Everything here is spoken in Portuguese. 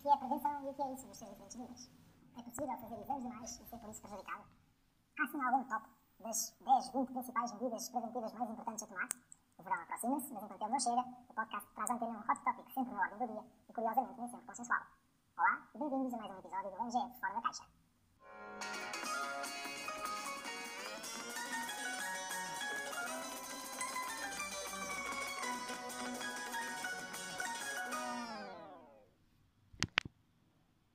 O que é prevenção e o que é isso dos seus diferentes? É possível fazer exames demais e ser por isso prejudicado? Há sim algum top das 10, 20 principais medidas preventivas mais importantes a tomar? O verão aproxima-se, mas enquanto ele não chega, o podcast traz à antena um hot topic sempre na ordem do dia e curiosamente nem sempre consensual. Olá e bem-vindos a mais um episódio do MGF Fora da Caixa.